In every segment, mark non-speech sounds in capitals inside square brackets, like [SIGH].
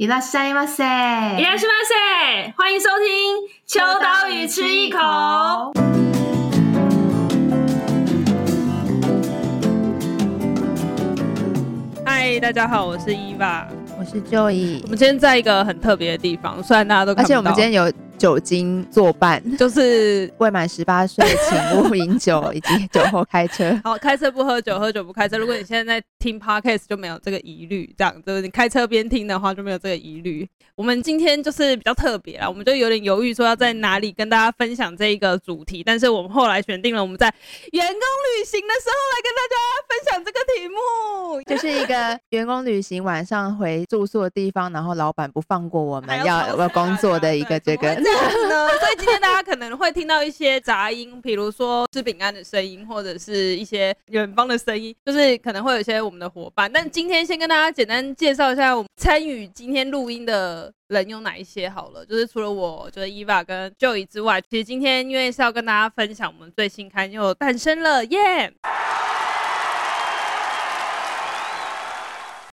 伊拉西马塞，伊拉西马塞，欢迎收听《秋刀鱼吃一口》。嗨，大家好，我是伊娃，我是 Joy。我们今天在一个很特别的地方，虽然大家都看不到，而且我们今天有。酒精作伴，就是 [LAUGHS] 未满十八岁请勿饮酒，以及酒后开车。[LAUGHS] 好，开车不喝酒，喝酒不开车。如果你现在在听 Podcast，就没有这个疑虑。这样，就是你开车边听的话，就没有这个疑虑。我们今天就是比较特别啦，我们就有点犹豫，说要在哪里跟大家分享这一个主题。但是我们后来选定了，我们在员工旅行的时候来跟大家分享这个题目，就是一个员工旅行晚上回住宿的地方，然后老板不放过我们要要工作的一个这个。[LAUGHS] 所以今天大家可能会听到一些杂音，比如说吃饼干的声音，或者是一些远方的声音，就是可能会有一些我们的伙伴。但今天先跟大家简单介绍一下，我们参与今天录音的人有哪一些好了。就是除了我，就是 Eva 跟 Joey 之外，其实今天因为是要跟大家分享我们最新刊又诞生了耶！Yeah!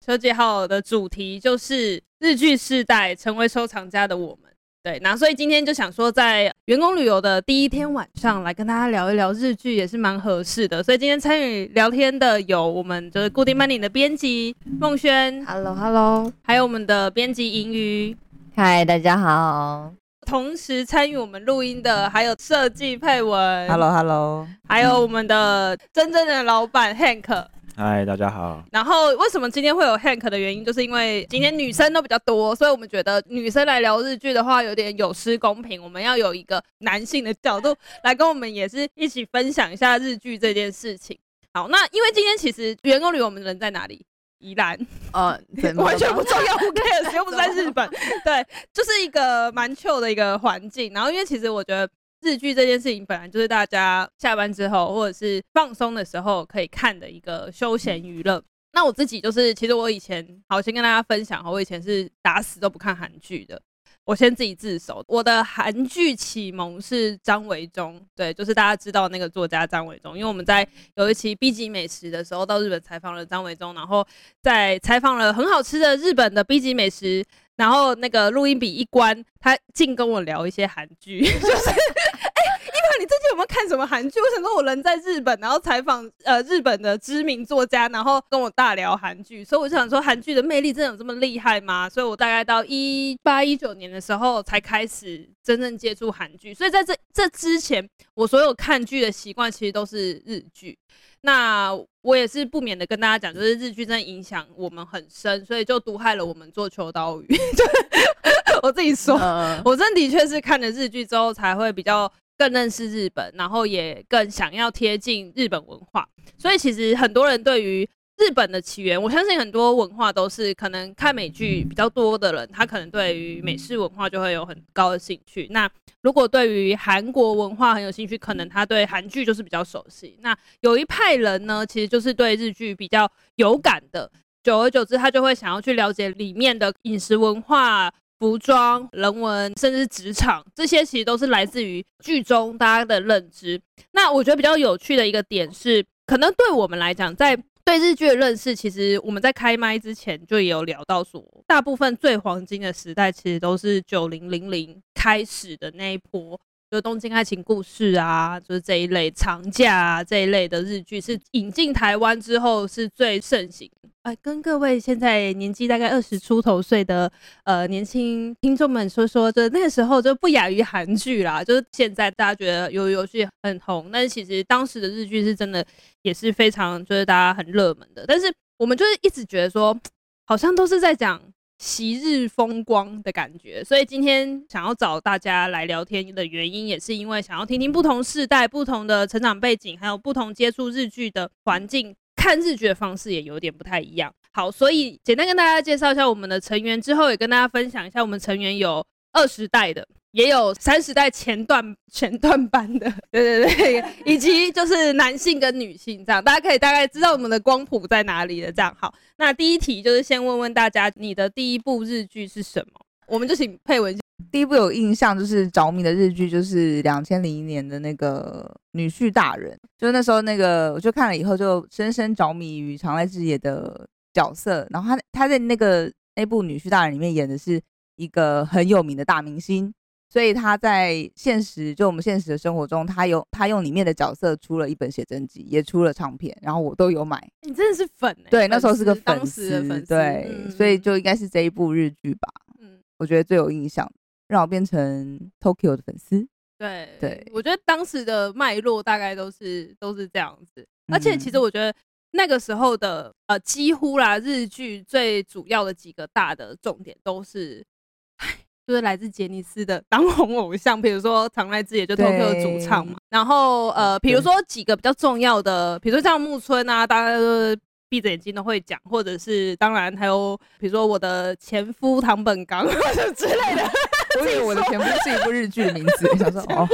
秋节号的主题就是日剧世代成为收藏家的我们。对，那所以今天就想说，在员工旅游的第一天晚上，来跟大家聊一聊日剧，也是蛮合适的。所以今天参与聊天的有我们就是固定班底的编辑孟轩，Hello Hello，还有我们的编辑银鱼，嗨，大家好。同时参与我们录音的还有设计配文，Hello Hello，还有我们的真正的老板 Hank。嗨，大家好。然后为什么今天会有 Hank 的原因，就是因为今天女生都比较多，所以我们觉得女生来聊日剧的话有点有失公平，我们要有一个男性的角度来跟我们也是一起分享一下日剧这件事情。好，那因为今天其实员工旅我们人在哪里？宜兰，呃，[LAUGHS] 完全不重要，Who cares？又不是在日本，对，就是一个蛮 chill 的一个环境。然后因为其实我觉得。日剧这件事情本来就是大家下班之后或者是放松的时候可以看的一个休闲娱乐。那我自己就是，其实我以前好先跟大家分享哈，我以前是打死都不看韩剧的。我先自己自首，我的韩剧启蒙是张维忠，对，就是大家知道那个作家张维忠，因为我们在有一期 B 级美食的时候到日本采访了张维忠，然后在采访了很好吃的日本的 B 级美食，然后那个录音笔一关，他竟跟我聊一些韩剧，[LAUGHS] 就是。你最近有没有看什么韩剧？我想说，我人在日本，然后采访呃日本的知名作家，然后跟我大聊韩剧，所以我就想说，韩剧的魅力真的有这么厉害吗？所以我大概到一八一九年的时候才开始真正接触韩剧，所以在这这之前，我所有看剧的习惯其实都是日剧。那我也是不免的跟大家讲，就是日剧真的影响我们很深，所以就毒害了我们做秋刀鱼。[LAUGHS] [LAUGHS] 我自己说，我真的确是看了日剧之后才会比较。更认识日本，然后也更想要贴近日本文化，所以其实很多人对于日本的起源，我相信很多文化都是可能看美剧比较多的人，他可能对于美式文化就会有很高的兴趣。那如果对于韩国文化很有兴趣，可能他对韩剧就是比较熟悉。那有一派人呢，其实就是对日剧比较有感的，久而久之，他就会想要去了解里面的饮食文化。服装、人文，甚至职场，这些其实都是来自于剧中大家的认知。那我觉得比较有趣的一个点是，可能对我们来讲，在对日剧的认识，其实我们在开麦之前就有聊到说，大部分最黄金的时代，其实都是九零零零开始的那一波。就东京爱情故事啊，就是这一类长假啊这一类的日剧，是引进台湾之后是最盛行。哎，跟各位现在年纪大概二十出头岁的呃年轻听众们说说，就那个时候就不亚于韩剧啦。就是现在大家觉得有游戏很红，但是其实当时的日剧是真的也是非常就是大家很热门的。但是我们就是一直觉得说，好像都是在讲。昔日风光的感觉，所以今天想要找大家来聊天的原因，也是因为想要听听不同世代、不同的成长背景，还有不同接触日剧的环境，看日剧的方式也有点不太一样。好，所以简单跟大家介绍一下我们的成员，之后也跟大家分享一下我们成员有二十代的。也有三十代前段前段班的，对 [LAUGHS] 对对，以及就是男性跟女性这样，大家可以大概知道我们的光谱在哪里了。这样好，那第一题就是先问问大家，你的第一部日剧是什么？我们就请佩文。第一部有印象就是着迷的日剧，就是两千零一年的那个女婿大人，就是那时候那个我就看了以后就深深着迷于长濑智也的角色，然后他他在那个那部《女婿大人》里面演的是一个很有名的大明星，所以他在现实就我们现实的生活中，他有他用里面的角色出了一本写真集，也出了唱片，然后我都有买。你真的是粉哎、欸！对，那时候是个粉丝，粉对、嗯，所以就应该是这一部日剧吧。嗯，我觉得最有印象，让我变成 Tokyo 的粉丝。对对，我觉得当时的脉络大概都是都是这样子，而且其实我觉得那个时候的呃几乎啦日剧最主要的几个大的重点都是，就是来自杰尼斯的当红偶像，比如说长濑智也就 Tokyo 主唱嘛，然后呃比如说几个比较重要的，比如说像木村啊，大家都闭着眼睛都会讲，或者是当然还有比如说我的前夫唐本刚 [LAUGHS] 之类的。我以为我的前夫是一部日剧的名字，[LAUGHS] 想说哦，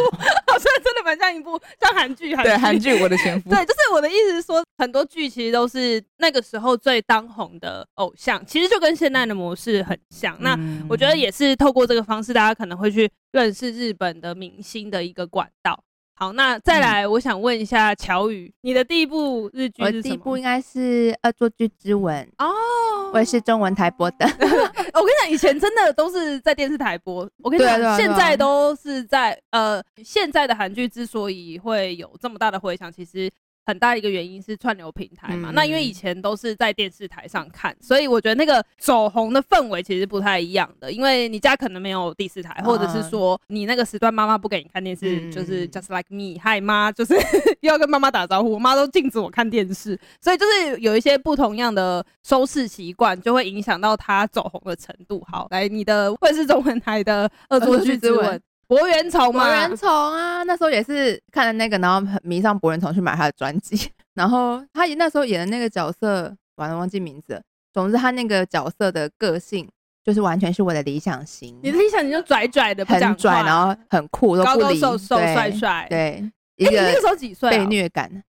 好像真的蛮像一部像韩剧，对韩剧《我的前夫》。对，就是我的意思是说，很多剧其实都是那个时候最当红的偶像，其实就跟现在的模式很像。那我觉得也是透过这个方式，大家可能会去认识日本的明星的一个管道。好，那再来，我想问一下乔宇，你的第一部日剧是什么？我的第一部应该是《恶作剧之吻》哦，我也是中文台播的。[LAUGHS] 我跟你讲，以前真的都是在电视台播。我跟你讲，现在都是在呃，现在的韩剧之所以会有这么大的回响，其实。很大一个原因是串流平台嘛，嗯、那因为以前都是在电视台上看，所以我觉得那个走红的氛围其实不太一样的。因为你家可能没有第四台，或者是说你那个时段妈妈不给你看电视，嗯、就是 just like me，嗨妈，就是 [LAUGHS] 又要跟妈妈打招呼，我妈都禁止我看电视，所以就是有一些不同样的收视习惯，就会影响到它走红的程度。好，来你的会是中文台的恶作剧之吻。柏原崇嘛，博元崇啊，那时候也是看了那个，然后迷上博元崇去买他的专辑。[LAUGHS] 然后他那时候演的那个角色，完了忘记名字了。总之他那个角色的个性就是完全是我的理想型。你的理想型就拽拽的，很拽，然后很酷，都不理，高高瘦瘦帅帅。对，一个那个时候几岁？被虐感。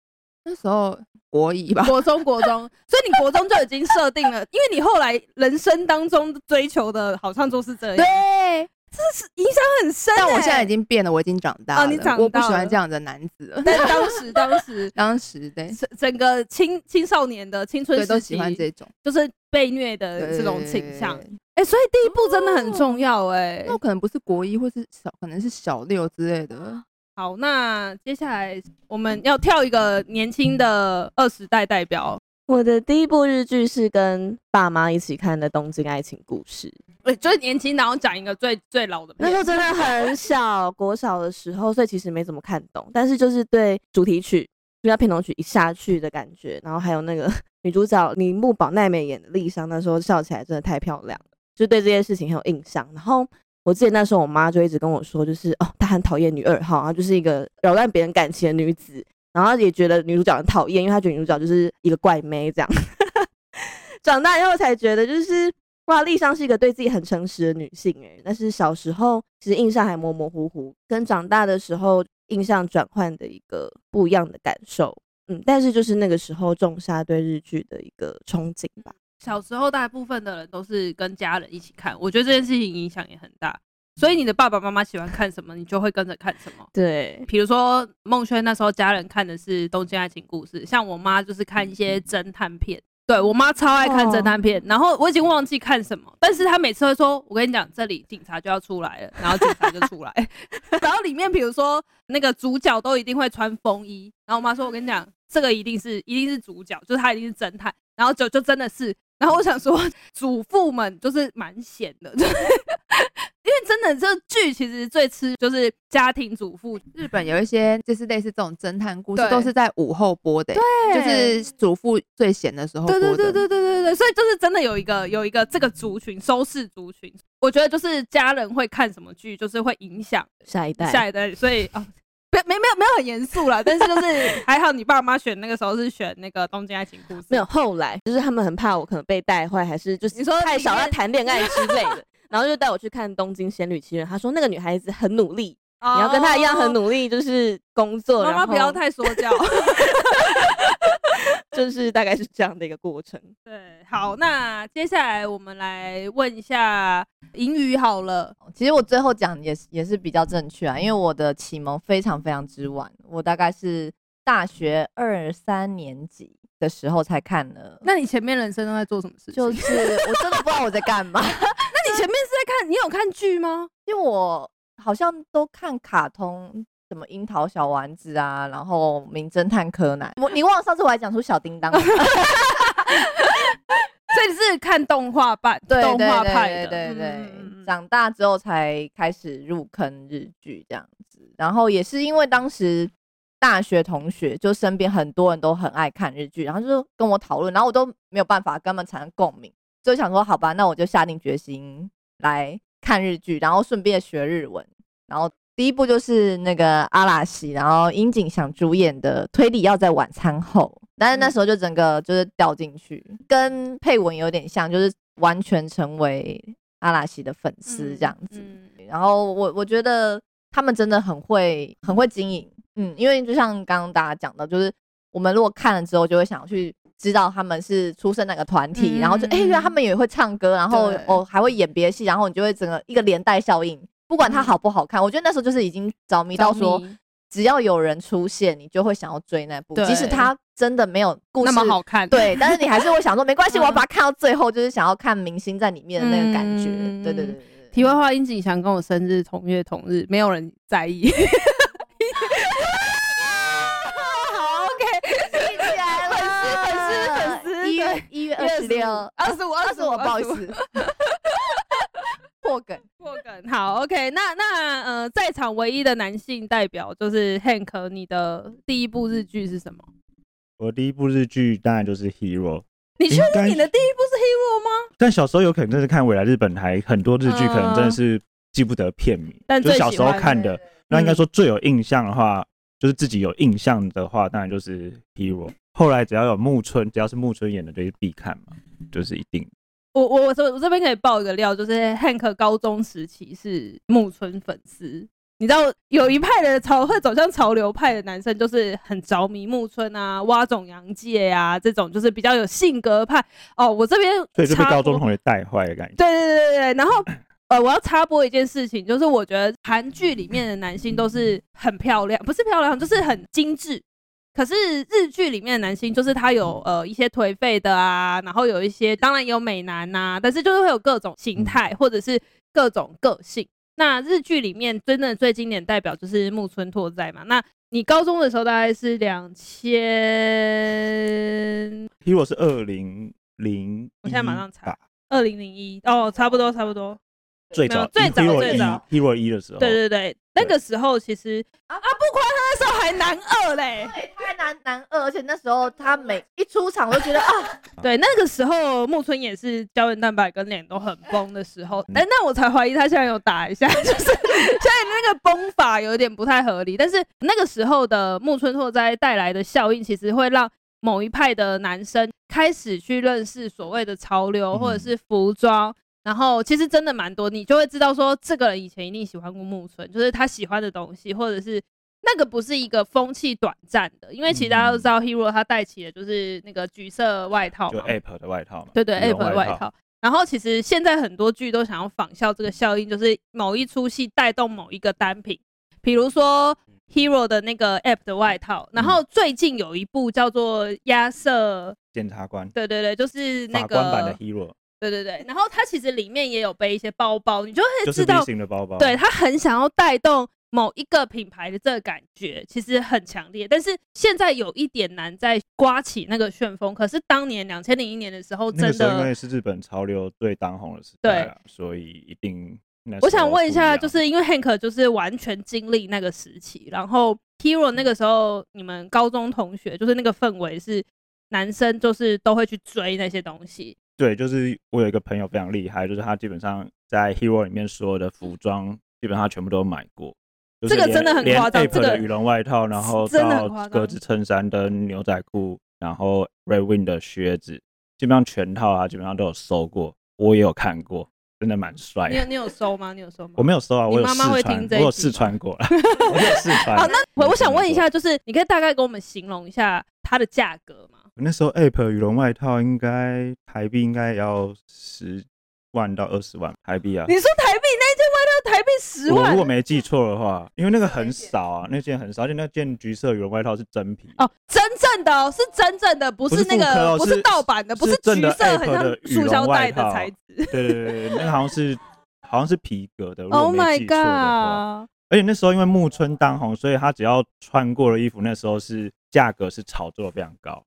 那时候国一吧，国中国中。[LAUGHS] 所以你国中就已经设定了，因为你后来人生当中追求的好像就是这样。对。这是影响很深，欸，但我现在已经变了，我已经长大了。哦，你长大了，我不喜欢这样的男子了。[LAUGHS] 但当时，当时，[LAUGHS] 当时，对，整整个青青少年的青春时期都喜欢这种，就是被虐的这种倾向。哎，欸，所以第一步真的很重要，欸，哎，哦，那可能不是国一，或是小，可能是小六之类的。好，那接下来我们要跳一个年轻的二十代代表。我的第一部日剧是跟爸妈一起看的《东京爱情故事》，对，最年轻，然后讲一个最最老的。那时候真的很小，国小的时候，所以其实没怎么看懂。但是就是对主题曲，就像片头曲一下去的感觉，然后还有那个 [LAUGHS] 女主角铃木保奈美演的丽香，那时候笑起来真的太漂亮了，就对这件事情很有印象。然后我记得那时候我妈就一直跟我说，就是哦，她很讨厌女二号，然后就是一个扰乱别人感情的女子。然后也觉得女主角很讨厌，因为她觉得女主角就是一个怪妹这样。[LAUGHS] 长大以后才觉得，就是哇，丽香是一个对自己很诚实的女性诶。但是小时候其实印象还模模糊糊，跟长大的时候印象转换的一个不一样的感受。嗯，但是就是那个时候种下对日剧的一个憧憬吧。小时候大部分的人都是跟家人一起看，我觉得这件事情影响也很大。所以你的爸爸妈妈喜欢看什么，你就会跟着看什么。对，比如说孟轩那时候家人看的是《东京爱情故事》，像我妈就是看一些侦探片。对，我妈超爱看侦探片，然后我已经忘记看什么，但是她每次会说：“我跟你讲，这里警察就要出来了。”然后警察就出来，[LAUGHS] 然后里面比如说那个主角都一定会穿风衣，然后我妈说：“我跟你讲，这个一定是一定是主角，就是他一定是侦探。”然后就就真的是，然后我想说，祖父们就是蛮闲的。因为真的，这剧其实最吃就是家庭主妇。日本有一些就是类似这种侦探故事，都是在午后播的，对，就是主妇最闲的时候播的。对对对对对对对，所以就是真的有一个有一个这个族群收视族群，我觉得就是家人会看什么剧，就是会影响下一代下一代。所以啊，没没没有没有很严肃啦，但是就是还好，你爸妈选那个时候是选那个《东京爱情故事》。没有后来，就是他们很怕我可能被带坏，还是就是你说太少要谈恋爱之类的。然后就带我去看《东京仙女奇缘》，他说那个女孩子很努力，哦、你要跟她一样很努力，就是工作。妈妈不要太说教 [LAUGHS] [LAUGHS] 就是大概是这样的一个过程。对，好，那接下来我们来问一下银鱼好了。其实我最后讲也是也是比较正确啊，因为我的启蒙非常非常之晚，我大概是大学二三年级。的时候才看的。那你前面人生都在做什么事情？就是我真的不知道我在干嘛。[LAUGHS] 前面是在看？你有看剧吗？因为我好像都看卡通，什么樱桃小丸子啊，然后名侦探柯南。我你忘了上次我还讲出小叮当。[LAUGHS] 所以你是看动画版，动画派的，对对对，嗯、长大之后才开始入坑日剧这样子。然后也是因为当时大学同学，就身边很多人都很爱看日剧，然后就跟我讨论，然后我都没有办法跟他们产生共鸣，就想说好吧，那我就下定决心来看日剧，然后顺便学日文。然后第一部就是那个阿拉西，然后樱井想主演的推理要在晚餐后。但是那时候就整个就是掉进去，嗯、跟配文有点像，就是完全成为阿拉西的粉丝这样子。嗯嗯、然后我我觉得他们真的很会很会经营，嗯，因为就像刚刚大家讲的，就是我们如果看了之后，就会想要去知道他们是出身哪个团体，嗯、然后就哎、欸，原来他们也会唱歌，然后哦还会演别的戏，然后你就会整个一个连带效应，不管他好不好看，嗯、我觉得那时候就是已经着迷到说。只要有人出现，你就会想要追那部，即使他真的没有故事那么好看，对，但是你还是会想说没关系，[LAUGHS] 我要把它看到最后，就是想要看明星在里面的那个感觉。对对对。题外话，殷景祥跟我生日同月同日，没有人在意。好，OK，记起来了，粉丝粉丝粉丝，一月一月二十六，二十五二十五，不好意思。[LAUGHS] 破梗，破梗，好，OK，那那呃，在场唯一的男性代表就是 Hank，你的第一部日剧是什么？我第一部日剧当然就是《Hero》。你确定你的第一部是《Hero》吗？但小时候有可能真是看未来日本台很多日剧，可能真的是记不得片名。但就小时候看的，那应该说最有印象的话，就是自己有印象的话，当然就是《Hero》。后来只要有木村，只要是木村演的，就是必看嘛，就是一定。我我我这我这边可以爆一个料，就是 Hank 高中时期是木村粉丝。你知道有一派的潮会走向潮流派的男生，就是很着迷木村啊、蛙总洋介啊这种，就是比较有性格派。哦，我这边所以就被高中同学带坏的感觉。对对对对对。然后呃，我要插播一件事情，就是我觉得韩剧里面的男性都是很漂亮，不是漂亮，就是很精致。可是日剧里面的男星，就是他有呃一些颓废的啊，然后有一些当然有美男呐、啊，但是就是会有各种形态或者是各种个性。那日剧里面真的最经典代表就是木村拓哉嘛。那你高中的时候大概是两千，如果是二零零，我现在马上查，二零零一哦，差不多差不多。最早最早最早 Hero 一的时候，对对对，那个时候其实啊不夸他那时候还男二嘞，对，他还男男二，而且那时候他每一出场我就觉得 [LAUGHS] 啊，对，那个时候木村也是胶原蛋白跟脸都很崩的时候，哎，那我才怀疑他现在有打一下，[LAUGHS] 就是现在那个崩法有点不太合理，但是那个时候的木村拓哉带来的效应，其实会让某一派的男生开始去认识所谓的潮流或者是服装。然后其实真的蛮多，你就会知道说，这个人以前一定喜欢过木村，就是他喜欢的东西，或者是那个不是一个风气短暂的，因为其实大家都知道，Hero 他带起的就是那个橘色外套，就 Ape 的外套嘛，对对，Ape 的外套。然后其实现在很多剧都想要仿效这个效应，就是某一出戏带动某一个单品，比如说 Hero 的那个 App 的外套。然后最近有一部叫做《亚瑟检察官》，对对对，就是那个法官版的 Hero。对对对，然后他其实里面也有背一些包包，你就会知道，型的包包，对，他很想要带动某一个品牌的这个感觉，其实很强烈。但是现在有一点难再刮起那个旋风。可是当年两千零一年的时候，真的因为是日本潮流最当红的时代，对，所以一定。我想问一下，就是因为 Hank 就是完全经历那个时期，然后 Hero 那个时候，你们高中同学就是那个氛围是男生就是都会去追那些东西。对，就是我有一个朋友非常厉害，就是他基本上在 Hero 里面所有的服装，基本上全部都买过。这个真的很夸张，这个羽绒外套，然后到格子衬衫跟牛仔裤，然后 Red Wing 的靴子，基本上全套啊，基本上都有收过。我也有看过，真的蛮帅。你有你有收吗？你有收吗？我没有收啊，我有试穿，我有试穿 [LAUGHS] 过了，我有试穿。好，那我我想问一下，就是你可以大概给我们形容一下它的价格吗？那时候 Ape 羽绒外套应该台币应该要十万到二十万台币啊！你说台币那件外套台币十万。我如果没记错的话，因为那个很少啊，那件很少，而且那件橘色羽绒外套是真皮哦，真正的哦，是真正的，不是那个，哦、不是盗版的，不是橘色很像塑胶袋的材质。对对对对，那个好像是好像是皮革的。Oh my god！而且那时候因为木村当红，所以他只要穿过的衣服，那时候是价格是炒作的非常高。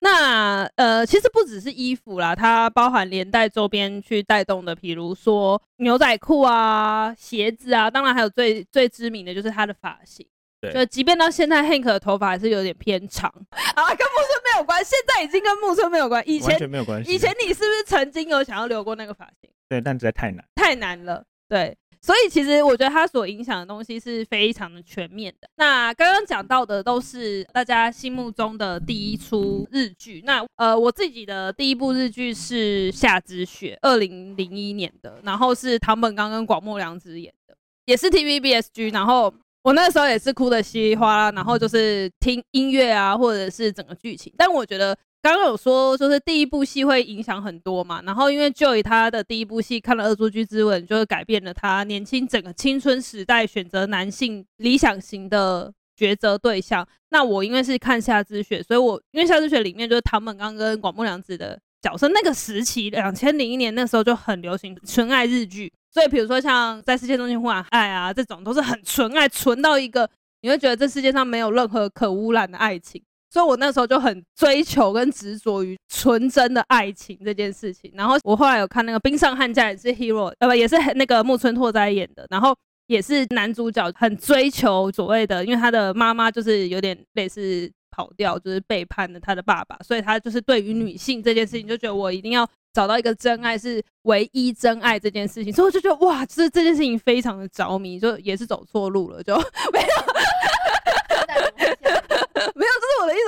那呃，其实不只是衣服啦，它包含连带周边去带动的，比如说牛仔裤啊、鞋子啊，当然还有最最知名的就是他的发型。对，就即便到现在，Hank 的头发还是有点偏长 [LAUGHS] 啊，跟木村没有关，现在已经跟木村没有关，以前完全没有关系。以前你是不是曾经有想要留过那个发型？对，但实在太难，太难了。对。所以其实我觉得它所影响的东西是非常的全面的。那刚刚讲到的都是大家心目中的第一出日剧。那呃，我自己的第一部日剧是《夏之雪》，二零零一年的，然后是唐本刚跟广末凉子演的，也是 TVBSG。然后我那时候也是哭得稀里哗啦，然后就是听音乐啊，或者是整个剧情。但我觉得。刚刚有说，就是第一部戏会影响很多嘛，然后因为 Joy 他的第一部戏看了《恶作剧之吻》，就是改变了他年轻整个青春时代选择男性理想型的抉择对象。那我因为是看《夏之雪》，所以我因为《夏之雪》里面就是唐本刚跟广木凉子的角色，那个时期两千零一年那时候就很流行纯爱日剧，所以比如说像在世界中心呼喊爱啊这种，都是很纯爱，纯到一个你会觉得这世界上没有任何可污染的爱情。所以，我那时候就很追求跟执着于纯真的爱情这件事情。然后，我后来有看那个《冰上悍将》，也是 Hero，呃，不，也是那个木村拓哉演的。然后，也是男主角很追求所谓的，因为他的妈妈就是有点类似跑掉，就是背叛了他的爸爸，所以他就是对于女性这件事情，就觉得我一定要找到一个真爱，是唯一真爱这件事情。所以我就觉得哇，这这件事情非常的着迷，就也是走错路了，就 [LAUGHS] 没有。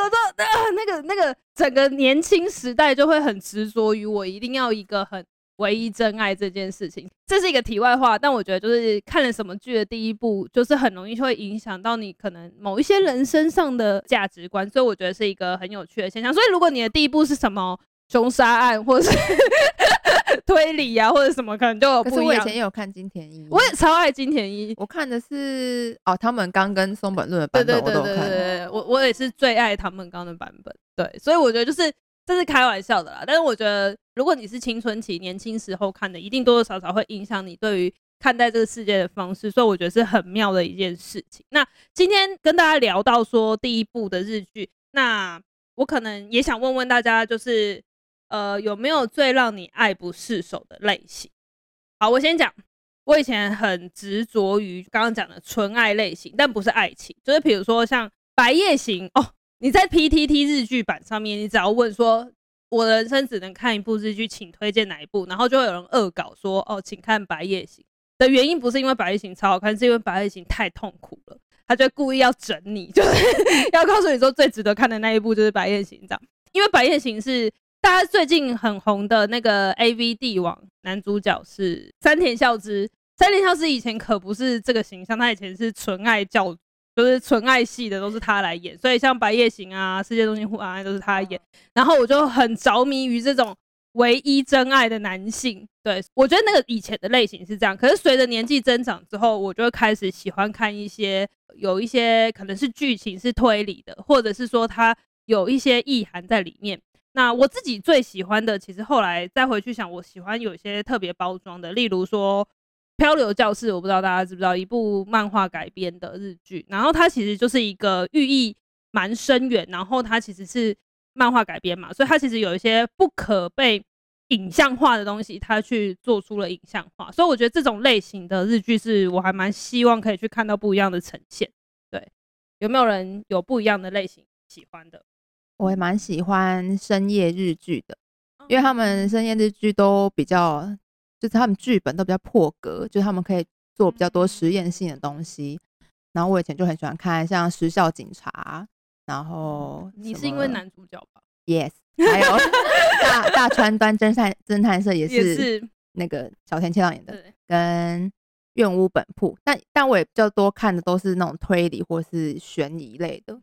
我。说，呃，那个那个整个年轻时代就会很执着于我一定要一个很唯一真爱这件事情。这是一个题外话，但我觉得就是看了什么剧的第一部，就是很容易会影响到你可能某一些人身上的价值观。所以我觉得是一个很有趣的现象。所以如果你的第一部是什么凶杀案，或是 [LAUGHS] 推理啊，或者什么，可能就有不一样。可是我以前也有看金田一，我也超爱金田一。我看的是哦，他们刚跟松本润的版本，我都有看。对对对对对，我我也是最爱堂本刚的版本。对，所以我觉得就是这是开玩笑的啦。但是我觉得，如果你是青春期年轻时候看的，一定多多少少会影响你对于看待这个世界的方式。所以我觉得是很妙的一件事情。那今天跟大家聊到说第一部的日剧，那我可能也想问问大家，就是。呃，有没有最让你爱不释手的类型？好，我先讲。我以前很执着于刚刚讲的纯爱类型，但不是爱情，就是比如说像《白夜行》哦。你在 PTT 日剧版上面，你只要问说“我的人生只能看一部日剧，请推荐哪一部”，然后就会有人恶搞说“哦，请看《白夜行》”的原因不是因为《白夜行》超好看，是因为《白夜行》太痛苦了，他就故意要整你，[LAUGHS] 就是要告诉你说最值得看的那一部就是《白夜行》这样，因为《白夜行》是。大家最近很红的那个 A V 帝王男主角是山田孝之。山田孝之以前可不是这个形象，他以前是纯爱教，就是纯爱系的都是他来演。所以像《白夜行》啊，《世界中心呼喊爱》都是他演。然后我就很着迷于这种唯一真爱的男性。对，我觉得那个以前的类型是这样。可是随着年纪增长之后，我就开始喜欢看一些有一些可能是剧情是推理的，或者是说他有一些意涵在里面。那我自己最喜欢的，其实后来再回去想，我喜欢有一些特别包装的，例如说《漂流教室》，我不知道大家知不知道，一部漫画改编的日剧，然后它其实就是一个寓意蛮深远，然后它其实是漫画改编嘛，所以它其实有一些不可被影像化的东西，它去做出了影像化，所以我觉得这种类型的日剧是我还蛮希望可以去看到不一样的呈现。对，有没有人有不一样的类型喜欢的？我也蛮喜欢深夜日剧的，因为他们深夜日剧都比较，就是他们剧本都比较破格，就是他们可以做比较多实验性的东西。然后我以前就很喜欢看像《时效警察》，然后你是因为男主角吧？Yes，还有大大川端侦探侦探社也是那个小田切让演的，跟院屋本铺。但但我也比较多看的都是那种推理或是悬疑类的。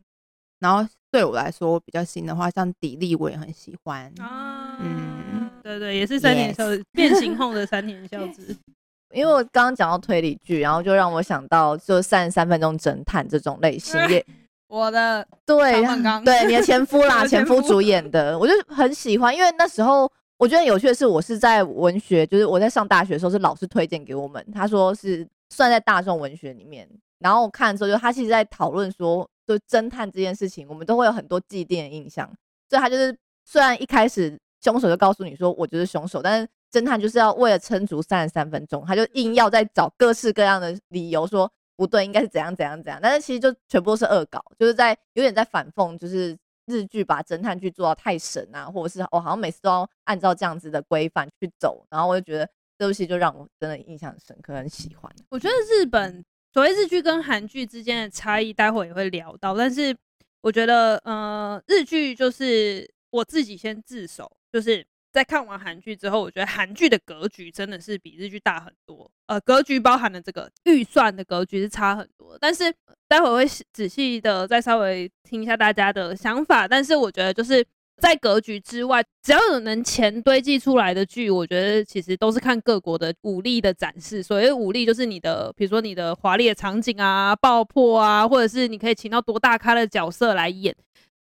然后对我来说比较新的话，像迪丽我也很喜欢。啊，嗯，对对，也是三年孝之 Yes. 变形后的三年孝子。[LAUGHS] 因为我刚刚讲到推理剧，然后就让我想到就三十三分钟侦探这种类型也。我的对对，你的 [LAUGHS] 前夫啦，前夫主演的，我就很喜欢，因为那时候我觉得有趣的是，我是在文学，就是我在上大学的时候是老师推荐给我们，他说是算在大众文学里面，然后我看的时候就他其实在讨论说，就侦探这件事情，我们都会有很多既定的印象，所以他就是虽然一开始凶手就告诉你说我就是凶手，但是侦探就是要为了撑足三十三分钟，他就硬要再找各式各样的理由说。不对，应该是怎样怎样怎样，但是其实就全部都是恶搞，就是在有点在反讽，就是日剧把侦探剧做到太神啊，或者是我好像每次都要按照这样子的规范去走，然后我就觉得这部戏就让我真的印象深刻，很喜欢。我觉得日本所谓日剧跟韩剧之间的差异，待会也会聊到，但是我觉得呃，日剧就是我自己先自首，就是。在看完韩剧之后，我觉得韩剧的格局真的是比日剧大很多。呃，格局包含了这个预算的格局是差很多。但是待会儿会仔细的再稍微听一下大家的想法。但是我觉得就是在格局之外，只要有能钱堆积出来的剧，我觉得其实都是看各国的武力的展示。所谓武力，就是你的，比如说你的华丽的场景啊、爆破啊，或者是你可以请到多大咖的角色来演，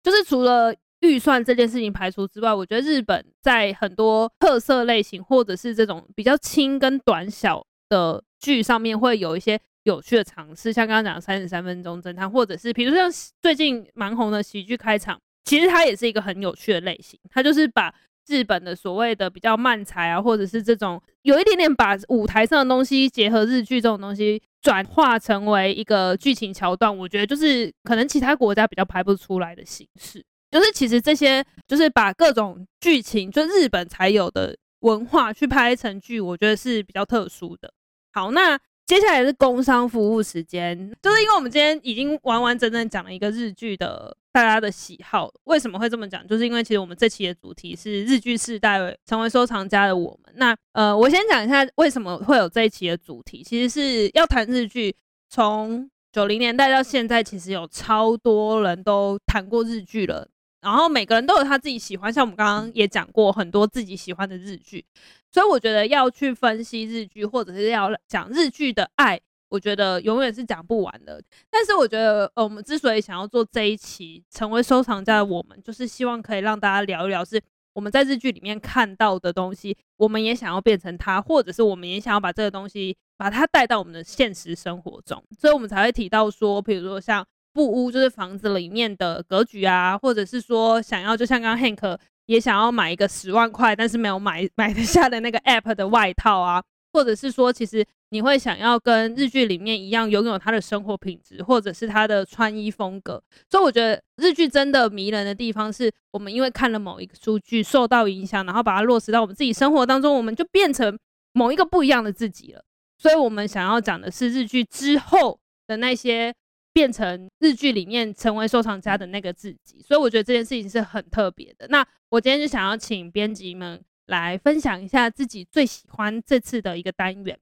就是除了。预算这件事情排除之外，我觉得日本在很多特色类型或者是这种比较轻跟短小的剧上面会有一些有趣的尝试，像刚刚讲的三十三分钟侦探，或者是比如像最近蛮红的喜剧开场，其实它也是一个很有趣的类型，它就是把日本的所谓的比较漫才啊，或者是这种有一点点把舞台上的东西结合日剧这种东西转化成为一个剧情桥段，我觉得就是可能其他国家比较拍不出来的形式。就是其实这些就是把各种剧情，就日本才有的文化去拍成剧，我觉得是比较特殊的。好，那接下来是工商服务时间，就是因为我们今天已经完完整整讲了一个日剧的大家的喜好，为什么会这么讲？就是因为其实我们这期的主题是日剧世代成为收藏家的我们。那呃，我先讲一下为什么会有这一期的主题，其实是要谈日剧从九零年代到现在，其实有超多人都谈过日剧了。然后每个人都有他自己喜欢，像我们刚刚也讲过很多自己喜欢的日剧，所以我觉得要去分析日剧，或者是要讲日剧的爱，我觉得永远是讲不完的。但是我觉得，呃，我们之所以想要做这一期，成为收藏家的我们，就是希望可以让大家聊一聊，是我们在日剧里面看到的东西，我们也想要变成它，或者是我们也想要把这个东西把它带到我们的现实生活中，所以我们才会提到说，比如说像。布屋就是房子里面的格局啊，或者是说想要，就像刚刚 Hank 也想要买一个十万块，但是没有买买得下的那个 App 的外套啊，或者是说其实你会想要跟日剧里面一样拥有他的生活品质，或者是他的穿衣风格。所以我觉得日剧真的迷人的地方是，我们因为看了某一个书剧受到影响，然后把它落实到我们自己生活当中，我们就变成某一个不一样的自己了。所以我们想要讲的是日剧之后的那些。变成日剧里面成为收藏家的那个自己，所以我觉得这件事情是很特别的。那我今天就想要请编辑们来分享一下自己最喜欢这次的一个单元。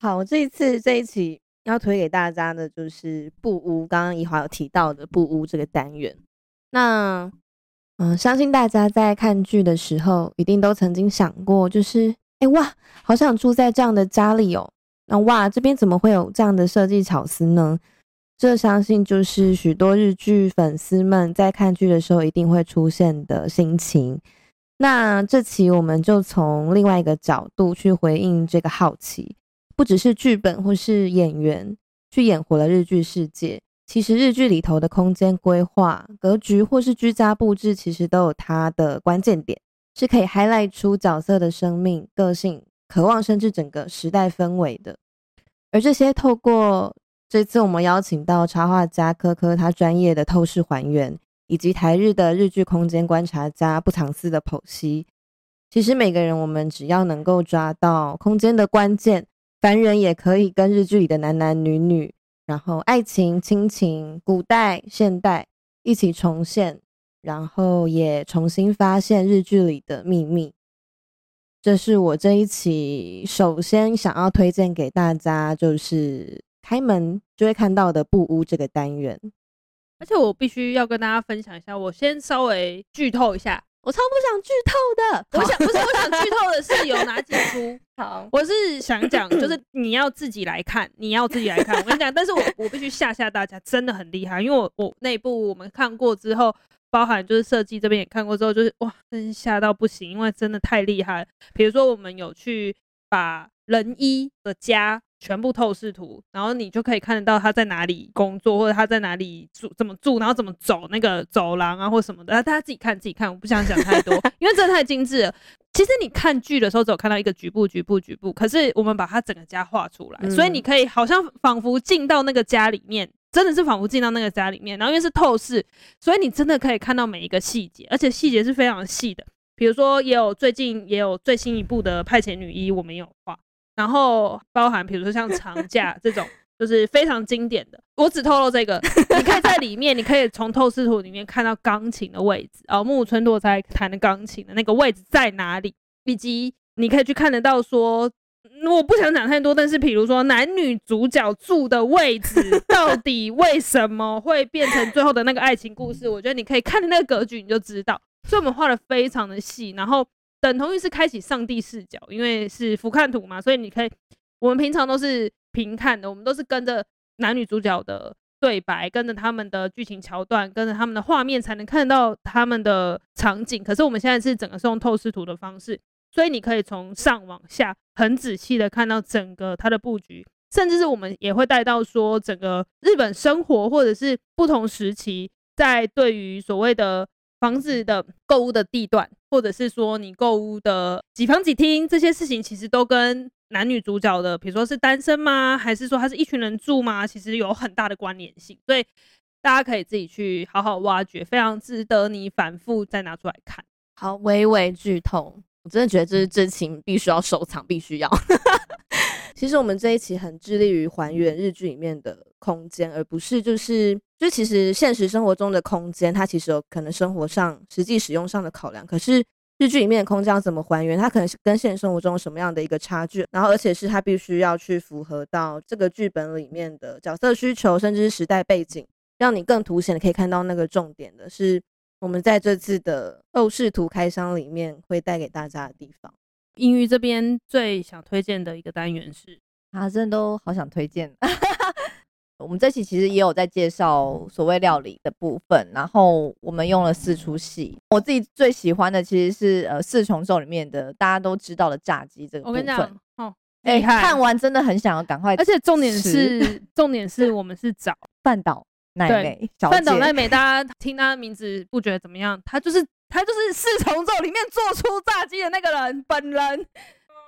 好，我这一次这一期要推给大家的就是布屋，刚刚怡华有提到的布屋这个单元。那嗯、相信大家在看剧的时候，一定都曾经想过，就是哎、哇，好想住在这样的家里哦。那哇，这边怎么会有这样的设计巧思呢？这相信就是许多日剧粉丝们在看剧的时候一定会出现的心情。那这期我们就从另外一个角度去回应这个好奇，不只是剧本或是演员去演活了日剧世界，其实日剧里头的空间规划、格局或是居家布置，其实都有它的关键点，是可以 highlight 出角色的生命、个性、渴望，甚至整个时代氛围的。而这些透过这次我们邀请到插画家柯柯，他专业的透视还原，以及台日的日剧空间观察家不藏私的剖析。其实每个人，我们只要能够抓到空间的关键，凡人也可以跟日剧里的男男女女，然后爱情、亲情、古代、现代一起重现，然后也重新发现日剧里的秘密。这是我这一期首先想要推荐给大家，就是。开门就会看到的布屋这个单元，而且我必须要跟大家分享一下，我先稍微剧透一下，我超不想剧透的。[LAUGHS] 我想不是，我想剧透的是有哪几出。[LAUGHS] 好，我是想讲，就是你要自己来看，你要自己来看。我跟你讲，但是我我必须吓吓大家，真的很厉害，因为我我那部我们看过之后，包含就是设计这边也看过之后，就是哇，真吓到不行，因为真的太厉害了。比如说，我们有去把仁一的家。全部透视图，然后你就可以看得到他在哪里工作，或者他在哪里住，怎么住，然后怎么走那个走廊啊，或什么的。大家自己看，自己看，我不想讲太多，[LAUGHS] 因为真的太精致了。其实你看剧的时候，只有看到一个局部、局部、局部，可是我们把它整个家画出来，嗯、所以你可以好像仿佛进到那个家里面，真的是仿佛进到那个家里面。然后因为是透视，所以你真的可以看到每一个细节，而且细节是非常细的。比如说，也有最近也有最新一部的《派遣女一》，我们有画。然后包含，比如说像长假这种，[LAUGHS] 就是非常经典的。我只透露这个，你可以在里面，你可以从透视图里面看到钢琴的位置，哦，木村拓哉弹的钢琴的那个位置在哪里，以及你可以去看得到说，我不想讲太多，但是比如说男女主角住的位置 [LAUGHS] 到底为什么会变成最后的那个爱情故事，我觉得你可以看的那个格局你就知道。所以我们画的非常的细，然后。等同于是开启上帝视角，因为是俯瞰图嘛，所以你可以，我们平常都是平看的，我们都是跟着男女主角的对白，跟着他们的剧情桥段，跟着他们的画面，才能看到他们的场景。可是我们现在是整个是用透视图的方式，所以你可以从上往下很仔细的看到整个它的布局，甚至是我们也会带到说整个日本生活，或者是不同时期在对于所谓的。房子的购物的地段，或者是说你购物的几房几厅，这些事情其实都跟男女主角的，比如说是单身吗？还是说他是一群人住吗？其实有很大的关联性，所以大家可以自己去好好挖掘，非常值得你反复再拿出来看。好，微微剧透，我真的觉得这是真情，必须要收藏，必须要。其实我们这一期很致力于还原日剧里面的空间，而不是就是就其实现实生活中的空间，它其实有可能生活上实际使用上的考量。可是日剧里面的空间要怎么还原，它可能是跟现实生活中什么样的一个差距，然后而且是它必须要去符合到这个剧本里面的角色需求，甚至是时代背景，让你更凸显的可以看到那个重点的，是我们在这次的透视图开箱里面会带给大家的地方。英语这边最想推荐的一个单元是，啊，真的都好想推荐。[LAUGHS] 我们这期其实也有在介绍所谓料理的部分，然后我们用了四出戏。我自己最喜欢的其实是呃四重奏里面的大家都知道的炸鸡这个部分。我跟你讲，哦，哎、欸，看完真的很想要赶快，而且重点是 [LAUGHS] 重点是我们是找半岛奈美小姐，饭岛奈美，大家听她的名字不觉得怎么样？她就是。他就是四重奏里面做出炸鸡的那个人本人，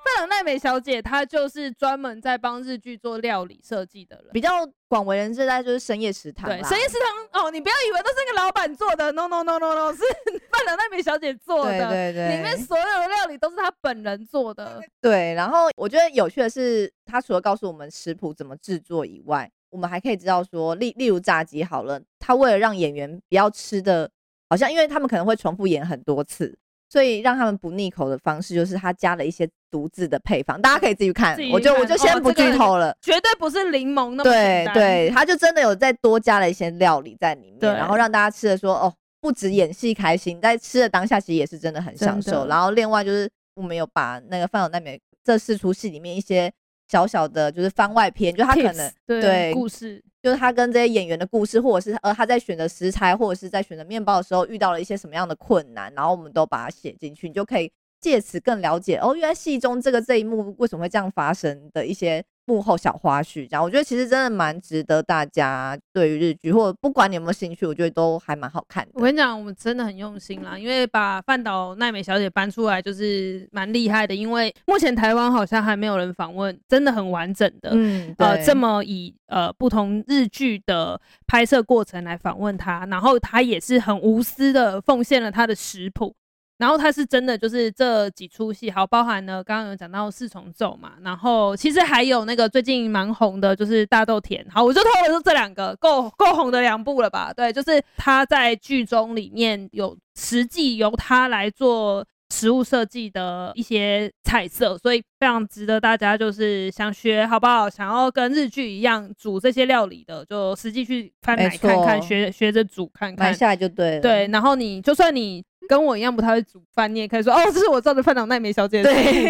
饭岛奈美小姐，她就是专门在帮日剧做料理设计的人，比较广为人知，大概就是深夜食堂。对，深夜食堂哦，你不要以为都是那个老板做的，no no no no no，是 [LAUGHS] 饭岛奈美小姐做的，对对对，里面所有的料理都是她本人做的。对，然后我觉得有趣的是，她除了告诉我们食谱怎么制作以外，我们还可以知道说，例例如炸鸡好了，她为了让演员不要吃的。好像因为他们可能会重复演很多次，所以让他们不腻口的方式就是他加了一些独自的配方，大家可以自己看。己看我就我就先不剧透了，哦这个、绝对不是柠檬那么对对，他就真的有再多加了一些料理在里面，然后让大家吃的说哦，不止演戏开心，在吃的当下其实也是真的很享受。然后另外就是我们有把那个范晓奈美这四出戏里面一些小小的就是番外篇，就他可能对故事。就是他跟这些演员的故事，或者是呃他在选择食材，或者是在选择面包的时候遇到了一些什么样的困难，然后我们都把它写进去，你就可以借此更了解哦，原来戏中这个这一幕为什么会这样发生的一些。幕后小花絮，这样我觉得其实真的蛮值得大家对于日剧，或者不管你有没有兴趣，我觉得都还蛮好看的。我跟你讲，我们真的很用心啦，因为把饭岛奈美小姐搬出来就是蛮厉害的，因为目前台湾好像还没有人访问，真的很完整的，嗯，呃，这么以呃不同日剧的拍摄过程来访问她，然后她也是很无私的奉献了她的食谱。然后他是真的，就是这几出戏，好包含呢，刚刚有讲到四重奏嘛，然后其实还有那个最近蛮红的，就是大豆田。好，我就透露这两个够够红的两部了吧？对，就是他在剧中里面有实际由他来做食物设计的一些菜色，所以非常值得大家就是想学好不好？想要跟日剧一样煮这些料理的，就实际去翻来看看，学学着煮看看，买下来就对了。对，然后你就算你。跟我一样不太会煮饭，你也可以说哦，这是我照着饭岛奈美小姐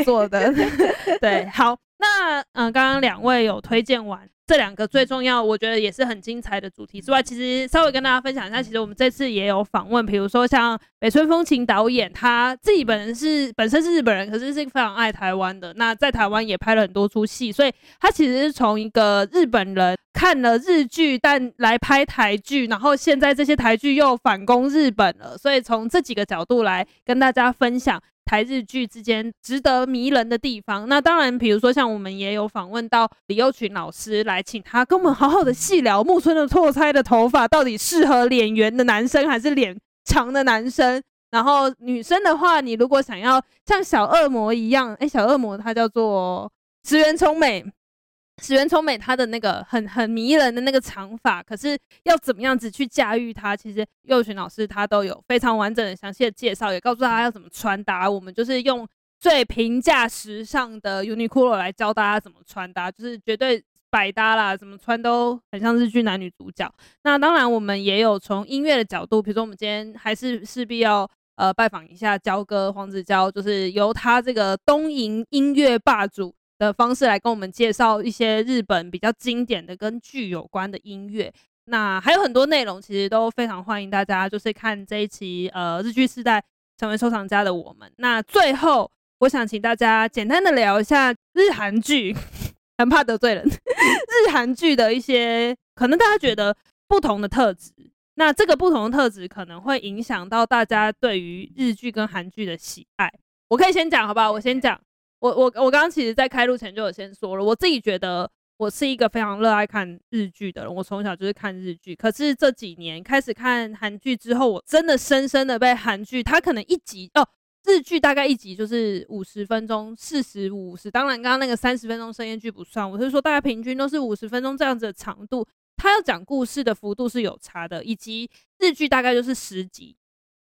做的。[LAUGHS] 对，好，那嗯，刚刚两位有推荐完。这两个最重要，我觉得也是很精彩的主题之外，其实稍微跟大家分享一下，其实我们这次也有访问，比如说像北村风情导演，他自己本人是本身是日本人，可是是非常爱台湾的。那在台湾也拍了很多出戏，所以他其实是从一个日本人看了日剧，但来拍台剧，然后现在这些台剧又反攻日本了，所以从这几个角度来跟大家分享。台日剧之间值得迷人的地方，那当然，比如说像我们也有访问到李幼群老师来，请他跟我们好好的细聊木村的拓哉的头发到底适合脸圆的男生还是脸长的男生。然后女生的话，你如果想要像小恶魔一样，哎、小恶魔他叫做石原聪美。[LAUGHS] 石原聪美她的那个很很迷人的那个长发，可是要怎么样子去驾驭它？其实幼群老师他都有非常完整的详细的介绍，也告诉大家要怎么穿搭。我们就是用最平价时尚的 Uniqlo 来教大家怎么穿搭，就是绝对百搭啦，怎么穿都很像日剧男女主角。那当然，我们也有从音乐的角度，比如说我们今天还是势必要呃拜访一下焦哥黄子佼，就是由他这个东瀛音乐霸主。的方式来跟我们介绍一些日本比较经典的跟剧有关的音乐，那还有很多内容，其实都非常欢迎大家就是看这一期呃日剧世代成为收藏家的我们。那最后，我想请大家简单的聊一下日韩剧，很怕得罪人，[LAUGHS] 日韩剧的一些可能大家觉得不同的特质，那这个不同的特质可能会影响到大家对于日剧跟韩剧的喜爱。我可以先讲好不好？我先讲。我我我刚刚其实，在开录前就有先说了，我自己觉得我是一个非常热爱看日剧的人，我从小就是看日剧。可是这几年开始看韩剧之后，我真的深深的被韩剧，它可能一集哦，日剧大概一集就是五十分钟，四十五十，当然刚刚那个三十分钟深夜剧不算，我是说大概平均都是五十分钟这样子的长度，它要讲故事的幅度是有差的，以及日剧大概就是十集，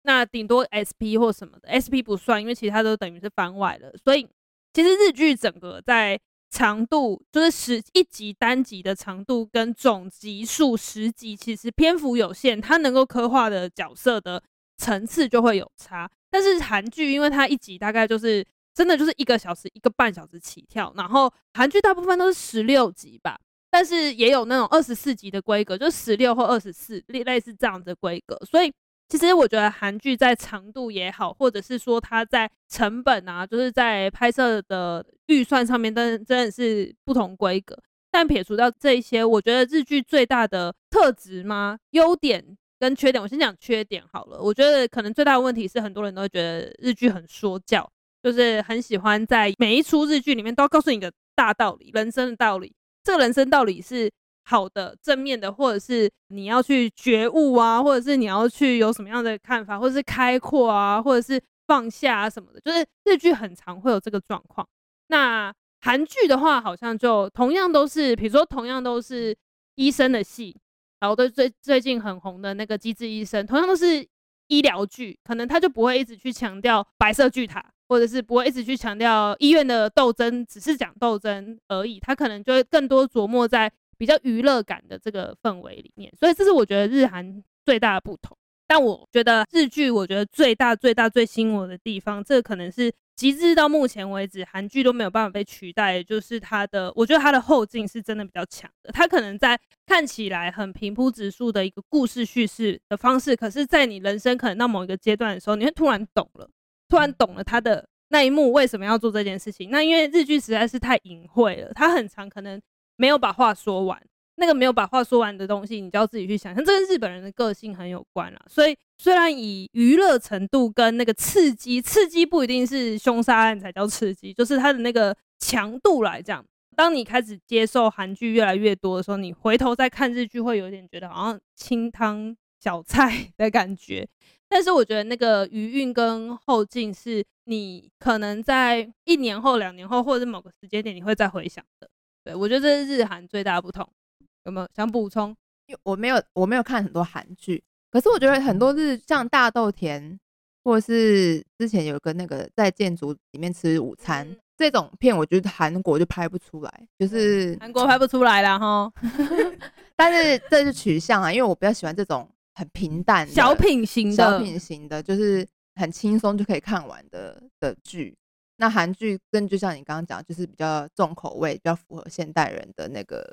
那顶多 SP 或什么的，SP 不算，因为其他都等于是番外了，所以。其实日剧整个在长度，就是十一集单集的长度跟总集数十集，其实篇幅有限，它能够刻画的角色的层次就会有差。但是韩剧，因为它一集大概就是真的就是一个小时、一个半小时起跳，然后韩剧大部分都是十六集吧，但是也有那种二十四集的规格，就十六或二十四类类似这样的规格，所以。其实我觉得韩剧在长度也好，或者是说它在成本啊，就是在拍摄的预算上面，真真的是不同规格。但撇除掉这一些，我觉得日剧最大的特质吗？优点跟缺点，我先讲缺点好了。我觉得可能最大的问题是，很多人都会觉得日剧很说教，就是很喜欢在每一出日剧里面都要告诉你一个大道理，人生的道理。这个人生道理是。好的，正面的，或者是你要去觉悟啊，或者是你要去有什么样的看法，或者是开阔啊，或者是放下啊什么的，就是日剧很常会有这个状况。那韩剧的话，好像就同样都是，比如说同样都是医生的戏，然后对最最近很红的那个《机智医生》，同样都是医疗剧，可能他就不会一直去强调白色巨塔，或者是不会一直去强调医院的斗争，只是讲斗争而已，他可能就会更多琢磨在。比较娱乐感的这个氛围里面，所以这是我觉得日韩最大的不同。但我觉得日剧，我觉得最大最大最吸引我的地方，这个可能是极致到目前为止韩剧都没有办法被取代，就是它的，我觉得它的后劲是真的比较强的。它可能在看起来很平铺直述的一个故事叙事的方式，可是，在你人生可能到某一个阶段的时候，你会突然懂了，突然懂了它的那一幕为什么要做这件事情。那因为日剧实在是太隐晦了，它很长，可能。没有把话说完，那个没有把话说完的东西，你就要自己去想象。这跟日本人的个性很有关啊。所以，虽然以娱乐程度跟那个刺激，刺激不一定是凶杀案才叫刺激，就是它的那个强度来讲。当你开始接受韩剧越来越多的时候，你回头再看日剧，会有点觉得好像清汤小菜的感觉。但是，我觉得那个余韵跟后劲，是你可能在一年后、两年后，或者是某个时间点，你会再回想的。对，我觉得这是日韩最大的不同，有没有想补充？因为我没有，我没有看很多韩剧，可是我觉得很多日像大豆田，或者是之前有个那个在建筑里面吃午餐、嗯、这种片，我觉得韩国就拍不出来，就是韩国拍不出来了哈。[LAUGHS] 但是这是取向啊，因为我比较喜欢这种很平淡的小品型的，小品型的，就是很轻松就可以看完的的剧。那韩剧跟就像你刚刚讲，就是比较重口味，比较符合现代人的那个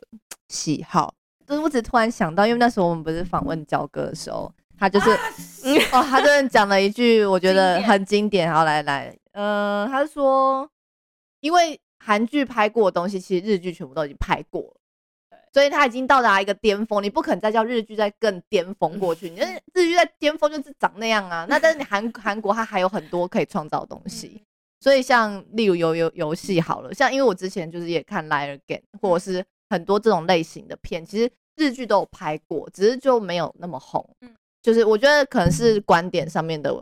喜好。就是我只突然想到，因为那时候我们不是访问焦哥的时候，他就是，啊、哦，他真的讲了一句我觉得很经典。好，来来，呃，他说，因为韩剧拍过的东西，其实日剧全部都已经拍过了，所以他已经到达一个巅峰，你不可能再叫日剧再更巅峰过去。你日剧在巅峰就是长那样啊，那但是你韩韩国它还有很多可以创造的东西。所以像例如游游游戏好了，像因为我之前就是也看《Liar Game》或者是很多这种类型的片，其实日剧都有拍过，只是就没有那么红。嗯，就是我觉得可能是观点上面的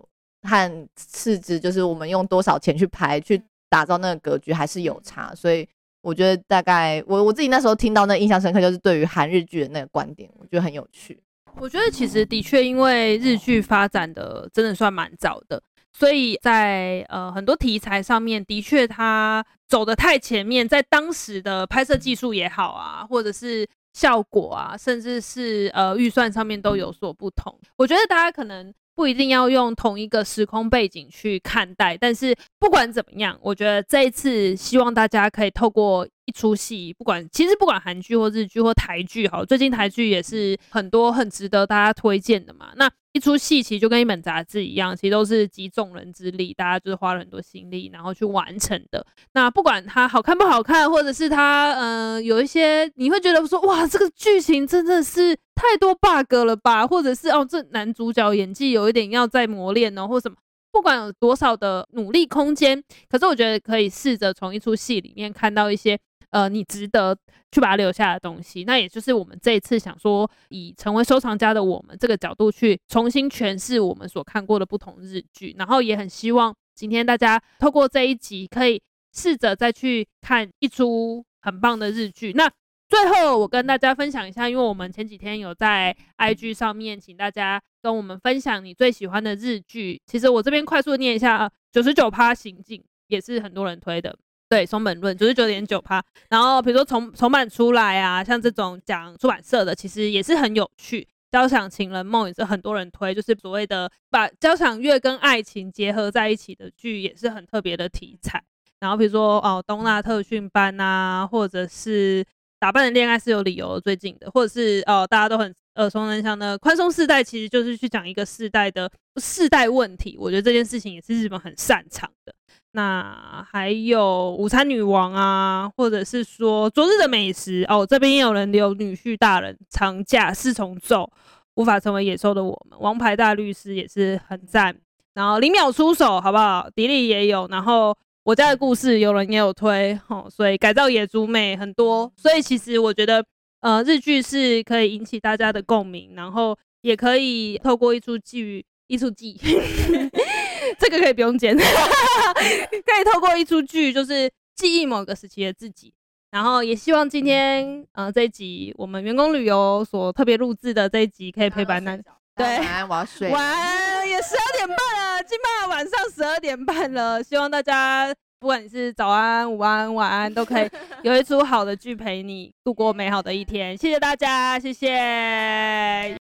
和次之，就是我们用多少钱去拍去打造那个格局还是有差。所以我觉得大概我我自己那时候听到那印象深刻，就是对于韩日剧的那个观点，我觉得很有趣。我觉得其实的确，因为日剧发展的真的算蛮早的。所以在呃很多题材上面，的确它走得太前面，在当时的拍摄技术也好啊，或者是效果啊，甚至是呃预算上面都有所不同。我觉得大家可能不一定要用同一个时空背景去看待，但是不管怎么样，我觉得这一次希望大家可以透过一出戏，不管其实不管韩剧或日剧或台剧，好，最近台剧也是很多很值得大家推荐的嘛。那一出戏其实就跟一本杂志一样，其实都是集众人之力，大家就是花了很多心力，然后去完成的。那不管它好看不好看，或者是它嗯、有一些你会觉得说哇这个剧情真的是太多 bug 了吧，或者是哦这男主角演技有一点要再磨练哦，或什么，不管有多少的努力空间，可是我觉得可以试着从一出戏里面看到一些。呃，你值得去把它留下的东西，那也就是我们这一次想说，以成为收藏家的我们这个角度去重新诠释我们所看过的不同日剧，然后也很希望今天大家透过这一集可以试着再去看一出很棒的日剧。那最后我跟大家分享一下，因为我们前几天有在 IG 上面请大家跟我们分享你最喜欢的日剧，其实我这边快速念一下啊，九十九趴行进也是很多人推的。对，松本润九十九点九趴，然后比如说重重版出来啊，像这种讲出版社的，其实也是很有趣。交响情人梦也是很多人推，就是所谓的把交响乐跟爱情结合在一起的剧，也是很特别的题材。然后比如说哦，东纳特训班啊，或者是打扮的恋爱是有理由，最近的，或者是哦，大家都很耳熟能详的宽松世代，其实就是去讲一个世代的世代问题。我觉得这件事情也是日本很擅长的。那还有午餐女王啊，或者是说昨日的美食哦，这边也有人留女婿大人长假四重奏，无法成为野兽的我们，王牌大律师也是很赞，然后零秒出手好不好？迪丽也有，然后我家的故事有人也有推，哦，所以改造野猪妹很多，所以其实我觉得呃日剧是可以引起大家的共鸣，然后也可以透过一出剧一出剧。这个可以不用剪，[LAUGHS] 可以透过一出剧，就是记忆某个时期的自己。然后也希望今天，呃，这一集我们员工旅游所特别录制的这一集，可以陪伴大家。对，晚安，我要睡。晚安，也十二点半了，今晚晚上十二点半了。希望大家，不管你是早安、午安、晚安，都可以 [LAUGHS] 有一出好的剧陪你度过美好的一天。谢谢大家，谢谢。